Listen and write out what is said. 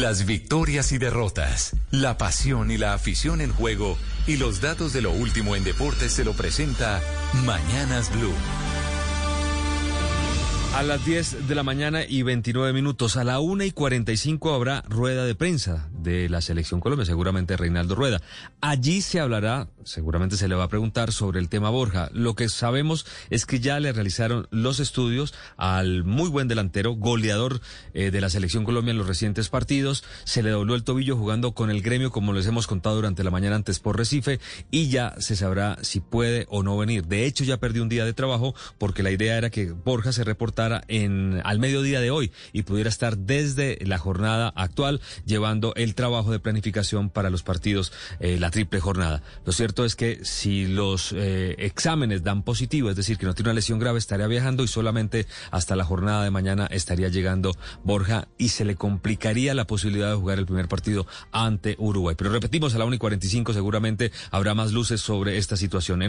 Las victorias y derrotas, la pasión y la afición en juego y los datos de lo último en deportes se lo presenta Mañanas Blue. A las 10 de la mañana y 29 minutos, a la 1 y 45 habrá rueda de prensa de la Selección Colombia, seguramente Reinaldo Rueda. Allí se hablará, seguramente se le va a preguntar sobre el tema Borja. Lo que sabemos es que ya le realizaron los estudios al muy buen delantero, goleador eh, de la Selección Colombia en los recientes partidos. Se le dobló el tobillo jugando con el gremio, como les hemos contado durante la mañana antes por Recife, y ya se sabrá si puede o no venir. De hecho, ya perdió un día de trabajo porque la idea era que Borja se reportara en, al mediodía de hoy y pudiera estar desde la jornada actual llevando el trabajo de planificación para los partidos, eh, la triple jornada. Lo cierto es que si los eh, exámenes dan positivo, es decir, que no tiene una lesión grave, estaría viajando y solamente hasta la jornada de mañana estaría llegando Borja y se le complicaría la posibilidad de jugar el primer partido ante Uruguay. Pero repetimos, a la 1 y 45 seguramente habrá más luces sobre esta situación.